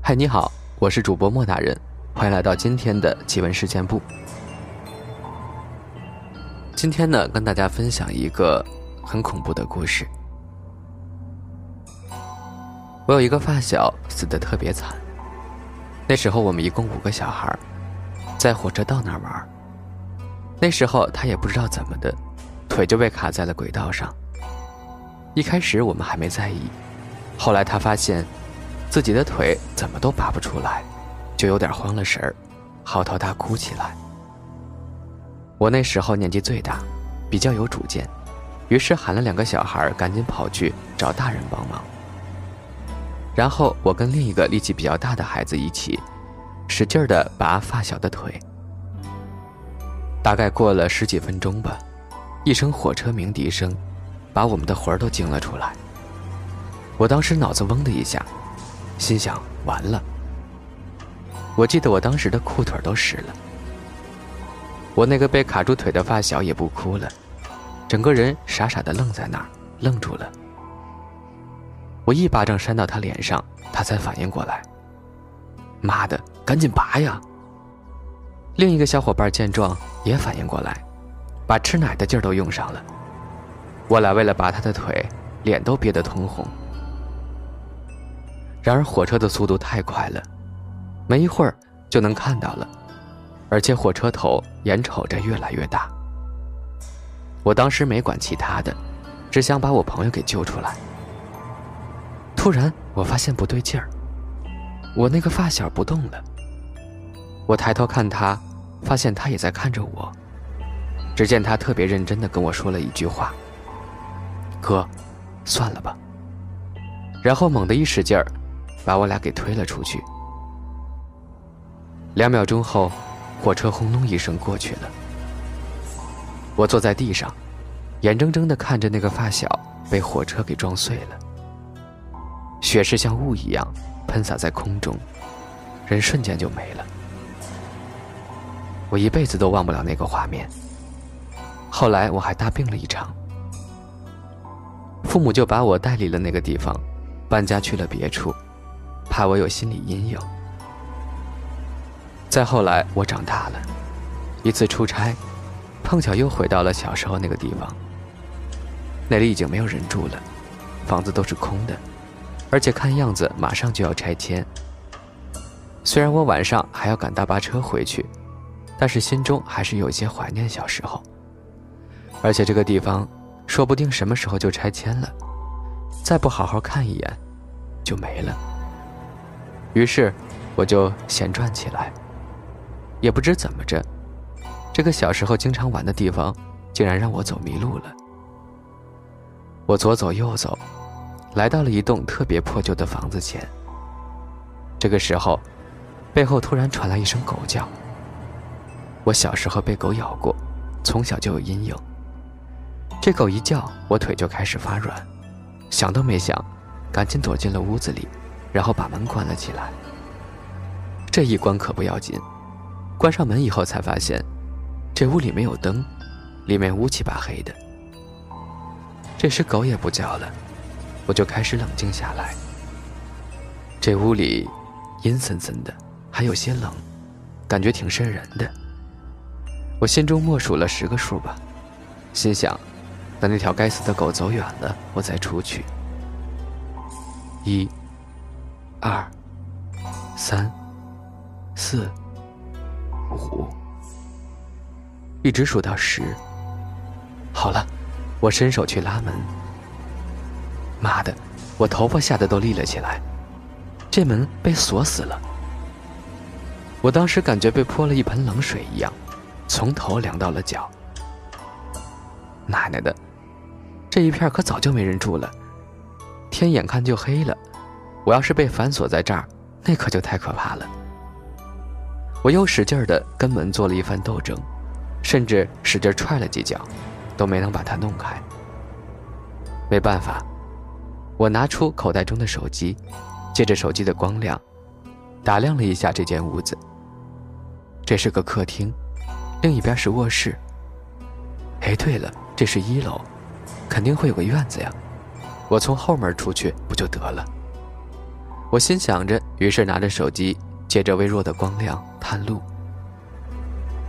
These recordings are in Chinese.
嗨，你好，我是主播莫大人，欢迎来到今天的奇闻事件部。今天呢，跟大家分享一个很恐怖的故事。我有一个发小死的特别惨。那时候我们一共五个小孩，在火车道那儿玩。那时候他也不知道怎么的，腿就被卡在了轨道上。一开始我们还没在意，后来他发现。自己的腿怎么都拔不出来，就有点慌了神儿，嚎啕大哭起来。我那时候年纪最大，比较有主见，于是喊了两个小孩赶紧跑去找大人帮忙。然后我跟另一个力气比较大的孩子一起，使劲的拔发小的腿。大概过了十几分钟吧，一声火车鸣笛声，把我们的魂儿都惊了出来。我当时脑子嗡的一下。心想完了。我记得我当时的裤腿都湿了。我那个被卡住腿的发小也不哭了，整个人傻傻的愣在那儿，愣住了。我一巴掌扇到他脸上，他才反应过来。妈的，赶紧拔呀！另一个小伙伴见状也反应过来，把吃奶的劲儿都用上了。我俩为了拔他的腿，脸都憋得通红。然而火车的速度太快了，没一会儿就能看到了，而且火车头眼瞅着越来越大。我当时没管其他的，只想把我朋友给救出来。突然我发现不对劲儿，我那个发小不动了。我抬头看他，发现他也在看着我。只见他特别认真的跟我说了一句话：“哥，算了吧。”然后猛地一使劲儿。把我俩给推了出去。两秒钟后，火车轰隆一声过去了。我坐在地上，眼睁睁地看着那个发小被火车给撞碎了，血是像雾一样喷洒在空中，人瞬间就没了。我一辈子都忘不了那个画面。后来我还大病了一场，父母就把我带离了那个地方，搬家去了别处。怕我有心理阴影。再后来，我长大了，一次出差，碰巧又回到了小时候那个地方。那里已经没有人住了，房子都是空的，而且看样子马上就要拆迁。虽然我晚上还要赶大巴车回去，但是心中还是有些怀念小时候。而且这个地方，说不定什么时候就拆迁了，再不好好看一眼，就没了。于是，我就闲转起来。也不知怎么着，这个小时候经常玩的地方，竟然让我走迷路了。我左走右走，来到了一栋特别破旧的房子前。这个时候，背后突然传来一声狗叫。我小时候被狗咬过，从小就有阴影。这狗一叫，我腿就开始发软，想都没想，赶紧躲进了屋子里。然后把门关了起来。这一关可不要紧，关上门以后才发现，这屋里没有灯，里面乌漆八黑的。这时狗也不叫了，我就开始冷静下来。这屋里阴森森的，还有些冷，感觉挺瘆人的。我心中默数了十个数吧，心想，等那条该死的狗走远了，我再出去。一。二、三、四、五，一直数到十。好了，我伸手去拉门。妈的，我头发吓得都立了起来。这门被锁死了。我当时感觉被泼了一盆冷水一样，从头凉到了脚。奶奶的，这一片可早就没人住了，天眼看就黑了。我要是被反锁在这儿，那可就太可怕了。我又使劲的跟门做了一番斗争，甚至使劲踹了几脚，都没能把它弄开。没办法，我拿出口袋中的手机，借着手机的光亮，打量了一下这间屋子。这是个客厅，另一边是卧室。哎，对了，这是一楼，肯定会有个院子呀。我从后门出去不就得了？我心想着，于是拿着手机，借着微弱的光亮探路，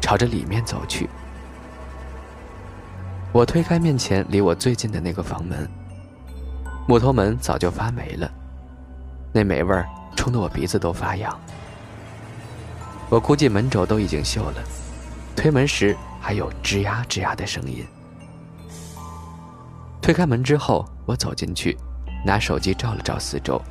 朝着里面走去。我推开面前离我最近的那个房门，木头门早就发霉了，那霉味儿冲得我鼻子都发痒。我估计门轴都已经锈了，推门时还有吱呀吱呀的声音。推开门之后，我走进去，拿手机照了照四周，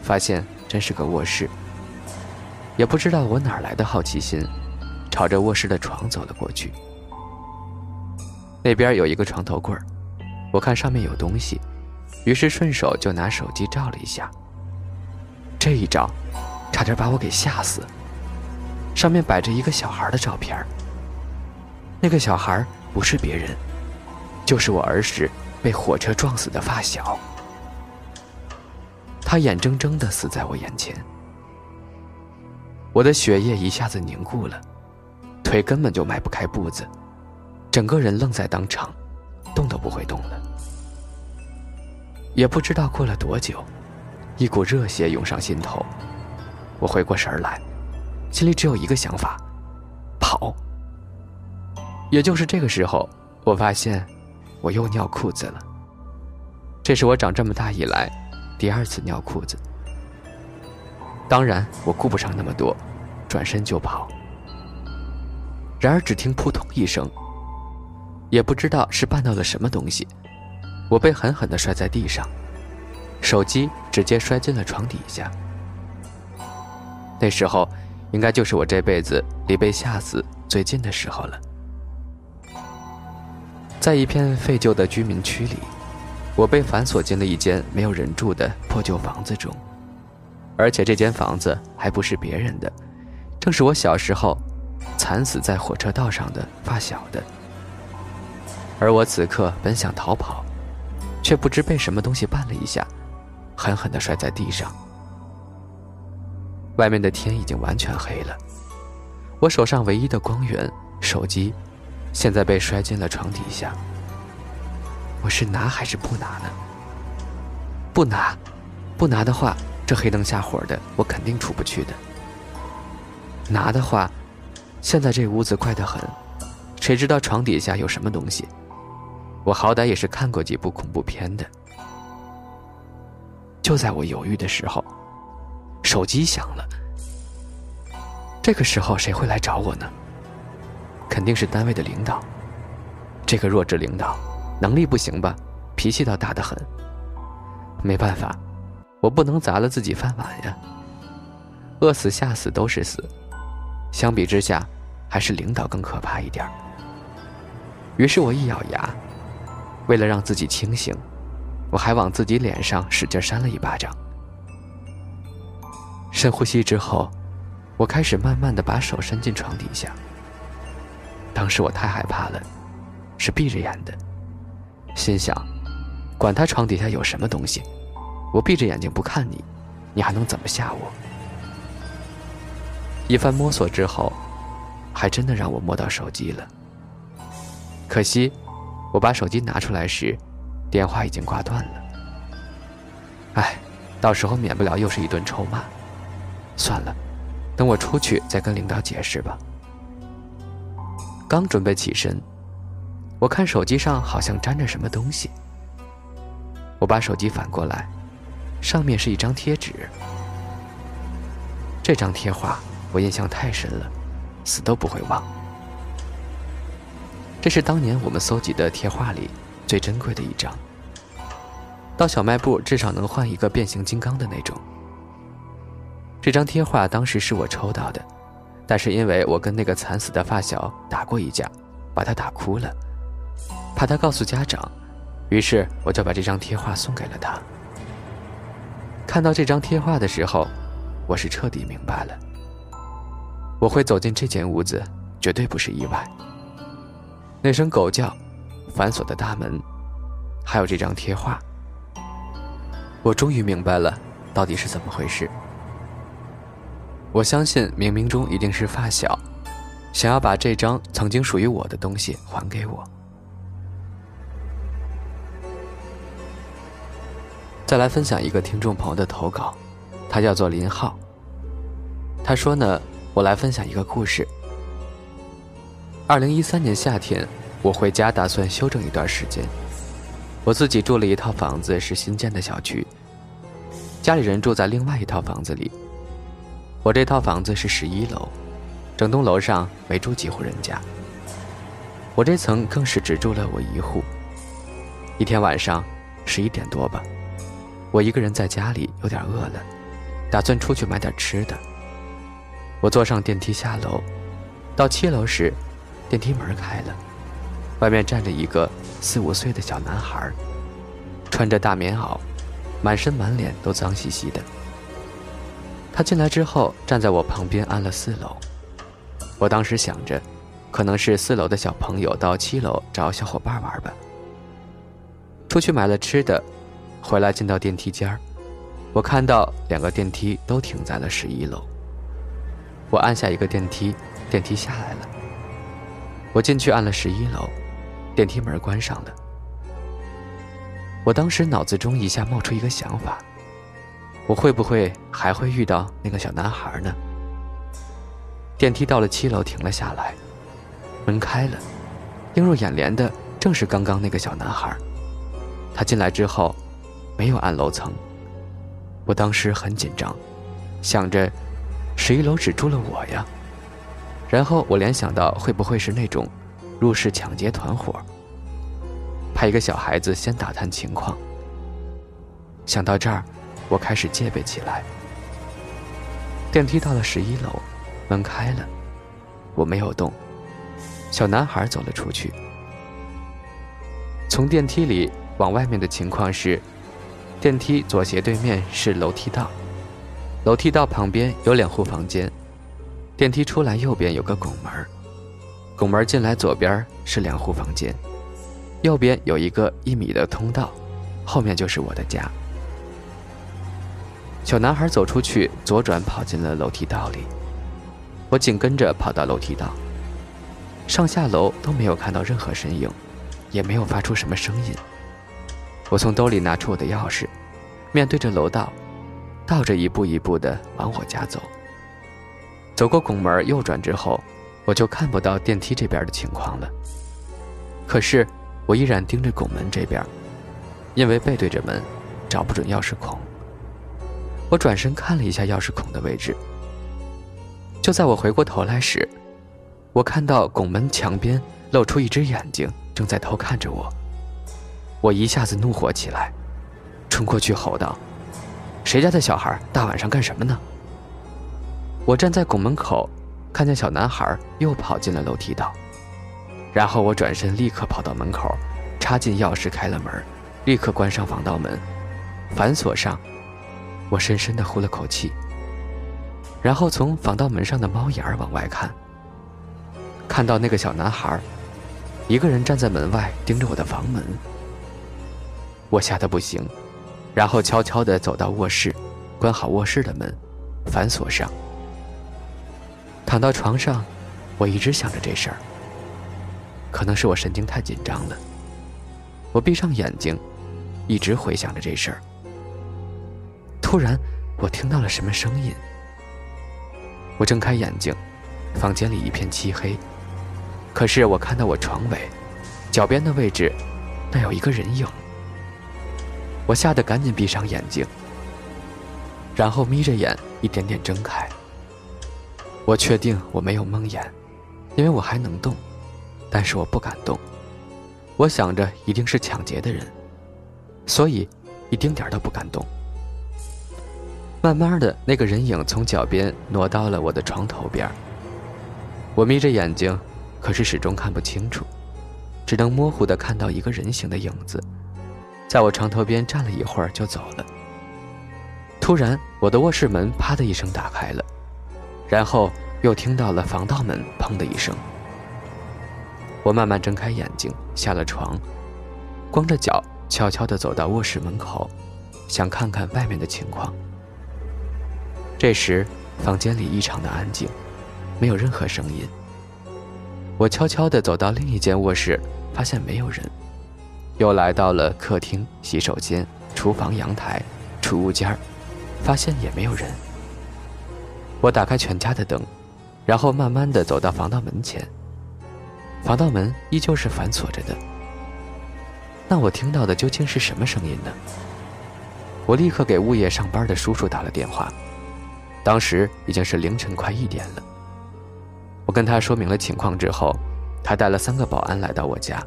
发现真是个卧室。也不知道我哪来的好奇心，朝着卧室的床走了过去。那边有一个床头柜我看上面有东西，于是顺手就拿手机照了一下。这一照，差点把我给吓死。上面摆着一个小孩的照片那个小孩不是别人，就是我儿时。被火车撞死的发小，他眼睁睁的死在我眼前，我的血液一下子凝固了，腿根本就迈不开步子，整个人愣在当场，动都不会动了。也不知道过了多久，一股热血涌上心头，我回过神来，心里只有一个想法：跑。也就是这个时候，我发现。我又尿裤子了。这是我长这么大以来第二次尿裤子。当然，我顾不上那么多，转身就跑。然而，只听扑通一声，也不知道是绊到了什么东西，我被狠狠地摔在地上，手机直接摔进了床底下。那时候，应该就是我这辈子离被吓死最近的时候了。在一片废旧的居民区里，我被反锁进了一间没有人住的破旧房子中，而且这间房子还不是别人的，正是我小时候惨死在火车道上的发小的。而我此刻本想逃跑，却不知被什么东西绊了一下，狠狠地摔在地上。外面的天已经完全黑了，我手上唯一的光源——手机。现在被摔进了床底下，我是拿还是不拿呢？不拿，不拿的话，这黑灯瞎火的，我肯定出不去的。拿的话，现在这屋子怪得很，谁知道床底下有什么东西？我好歹也是看过几部恐怖片的。就在我犹豫的时候，手机响了。这个时候谁会来找我呢？肯定是单位的领导，这个弱智领导，能力不行吧？脾气倒大得很。没办法，我不能砸了自己饭碗呀。饿死吓死都是死，相比之下，还是领导更可怕一点。于是我一咬牙，为了让自己清醒，我还往自己脸上使劲扇了一巴掌。深呼吸之后，我开始慢慢的把手伸进床底下。当时我太害怕了，是闭着眼的，心想：管他床底下有什么东西，我闭着眼睛不看你，你还能怎么吓我？一番摸索之后，还真的让我摸到手机了。可惜，我把手机拿出来时，电话已经挂断了。哎，到时候免不了又是一顿臭骂。算了，等我出去再跟领导解释吧。刚准备起身，我看手机上好像粘着什么东西。我把手机反过来，上面是一张贴纸。这张贴画我印象太深了，死都不会忘。这是当年我们搜集的贴画里最珍贵的一张，到小卖部至少能换一个变形金刚的那种。这张贴画当时是我抽到的。但是因为我跟那个惨死的发小打过一架，把他打哭了，怕他告诉家长，于是我就把这张贴画送给了他。看到这张贴画的时候，我是彻底明白了，我会走进这间屋子，绝对不是意外。那声狗叫，反锁的大门，还有这张贴画，我终于明白了，到底是怎么回事。我相信冥冥中一定是发小，想要把这张曾经属于我的东西还给我。再来分享一个听众朋友的投稿，他叫做林浩。他说呢，我来分享一个故事。二零一三年夏天，我回家打算休整一段时间。我自己住了一套房子，是新建的小区。家里人住在另外一套房子里。我这套房子是十一楼，整栋楼上没住几户人家。我这层更是只住了我一户。一天晚上十一点多吧。我一个人在家里，有点饿了，打算出去买点吃的。我坐上电梯下楼，到七楼时，电梯门开了，外面站着一个四五岁的小男孩，穿着大棉袄，满身满脸都脏兮兮的。他进来之后，站在我旁边按了四楼。我当时想着，可能是四楼的小朋友到七楼找小伙伴玩吧。出去买了吃的。回来进到电梯间，我看到两个电梯都停在了十一楼。我按下一个电梯，电梯下来了。我进去按了十一楼，电梯门关上了。我当时脑子中一下冒出一个想法：我会不会还会遇到那个小男孩呢？电梯到了七楼停了下来，门开了，映入眼帘的正是刚刚那个小男孩。他进来之后。没有按楼层，我当时很紧张，想着十一楼只住了我呀。然后我联想到会不会是那种入室抢劫团伙，派一个小孩子先打探情况。想到这儿，我开始戒备起来。电梯到了十一楼，门开了，我没有动，小男孩走了出去。从电梯里往外面的情况是。电梯左斜对面是楼梯道，楼梯道旁边有两户房间。电梯出来右边有个拱门，拱门进来左边是两户房间，右边有一个一米的通道，后面就是我的家。小男孩走出去，左转跑进了楼梯道里，我紧跟着跑到楼梯道。上下楼都没有看到任何身影，也没有发出什么声音。我从兜里拿出我的钥匙，面对着楼道，倒着一步一步的往我家走。走过拱门右转之后，我就看不到电梯这边的情况了。可是我依然盯着拱门这边，因为背对着门，找不准钥匙孔。我转身看了一下钥匙孔的位置。就在我回过头来时，我看到拱门墙边露出一只眼睛，正在偷看着我。我一下子怒火起来，冲过去吼道：“谁家的小孩大晚上干什么呢？”我站在拱门口，看见小男孩又跑进了楼梯道，然后我转身立刻跑到门口，插进钥匙开了门，立刻关上防盗门，反锁上。我深深的呼了口气，然后从防盗门上的猫眼儿往外看，看到那个小男孩，一个人站在门外盯着我的房门。我吓得不行，然后悄悄地走到卧室，关好卧室的门，反锁上。躺到床上，我一直想着这事儿。可能是我神经太紧张了，我闭上眼睛，一直回想着这事儿。突然，我听到了什么声音。我睁开眼睛，房间里一片漆黑，可是我看到我床尾，脚边的位置，那有一个人影。我吓得赶紧闭上眼睛，然后眯着眼一点点睁开。我确定我没有蒙眼，因为我还能动，但是我不敢动。我想着一定是抢劫的人，所以一丁点都不敢动。慢慢的，那个人影从脚边挪到了我的床头边。我眯着眼睛，可是始终看不清楚，只能模糊的看到一个人形的影子。在我床头边站了一会儿，就走了。突然，我的卧室门啪的一声打开了，然后又听到了防盗门砰的一声。我慢慢睁开眼睛，下了床，光着脚悄悄地走到卧室门口，想看看外面的情况。这时，房间里异常的安静，没有任何声音。我悄悄地走到另一间卧室，发现没有人。又来到了客厅、洗手间、厨房、阳台、储物间发现也没有人。我打开全家的灯，然后慢慢的走到防盗门前。防盗门依旧是反锁着的。那我听到的究竟是什么声音呢？我立刻给物业上班的叔叔打了电话，当时已经是凌晨快一点了。我跟他说明了情况之后，他带了三个保安来到我家。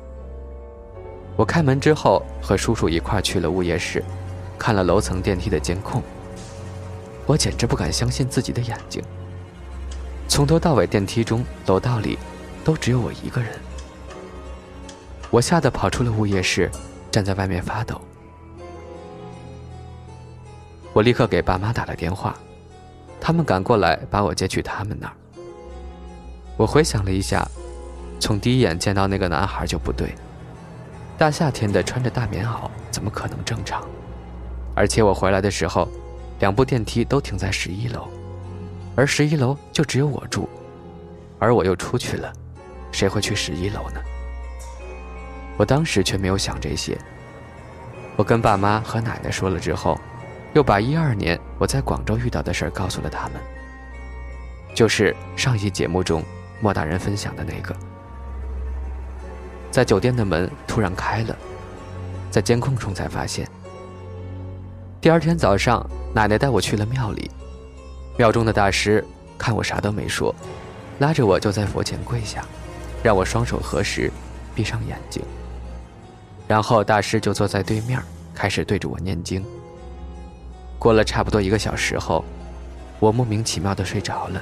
我开门之后，和叔叔一块去了物业室，看了楼层电梯的监控。我简直不敢相信自己的眼睛。从头到尾，电梯中、楼道里，都只有我一个人。我吓得跑出了物业室，站在外面发抖。我立刻给爸妈打了电话，他们赶过来把我接去他们那儿。我回想了一下，从第一眼见到那个男孩就不对。大夏天的穿着大棉袄，怎么可能正常？而且我回来的时候，两部电梯都停在十一楼，而十一楼就只有我住，而我又出去了，谁会去十一楼呢？我当时却没有想这些。我跟爸妈和奶奶说了之后，又把一二年我在广州遇到的事儿告诉了他们，就是上一节目中莫大人分享的那个。在酒店的门突然开了，在监控中才发现。第二天早上，奶奶带我去了庙里，庙中的大师看我啥都没说，拉着我就在佛前跪下，让我双手合十，闭上眼睛。然后大师就坐在对面，开始对着我念经。过了差不多一个小时后，我莫名其妙的睡着了。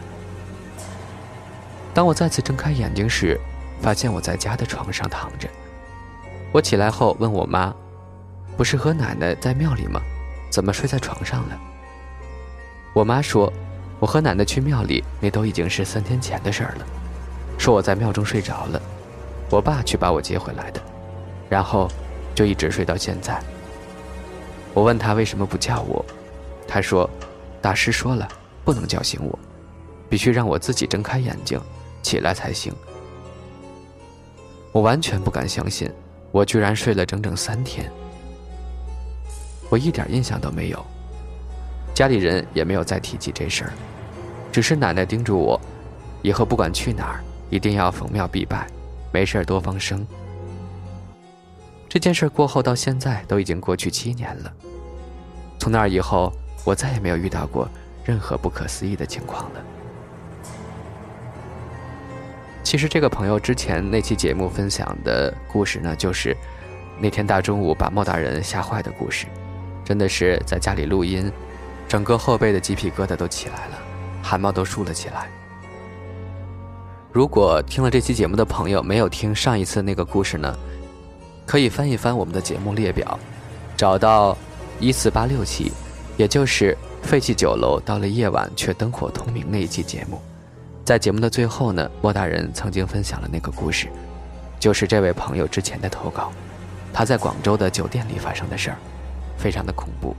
当我再次睁开眼睛时，发现我在家的床上躺着，我起来后问我妈：“不是和奶奶在庙里吗？怎么睡在床上了？”我妈说：“我和奶奶去庙里，那都已经是三天前的事儿了。说我在庙中睡着了，我爸去把我接回来的，然后就一直睡到现在。”我问他为什么不叫我，他说：“大师说了，不能叫醒我，必须让我自己睁开眼睛起来才行。”我完全不敢相信，我居然睡了整整三天。我一点印象都没有，家里人也没有再提起这事儿，只是奶奶叮嘱我，以后不管去哪儿，一定要逢庙必拜，没事多放生。这件事过后到现在都已经过去七年了，从那以后，我再也没有遇到过任何不可思议的情况了。其实这个朋友之前那期节目分享的故事呢，就是那天大中午把莫大人吓坏的故事，真的是在家里录音，整个后背的鸡皮疙瘩都起来了，汗毛都竖了起来。如果听了这期节目的朋友没有听上一次那个故事呢，可以翻一翻我们的节目列表，找到一四八六期，也就是废弃酒楼到了夜晚却灯火通明那一期节目。在节目的最后呢，莫大人曾经分享了那个故事，就是这位朋友之前的投稿，他在广州的酒店里发生的事儿，非常的恐怖。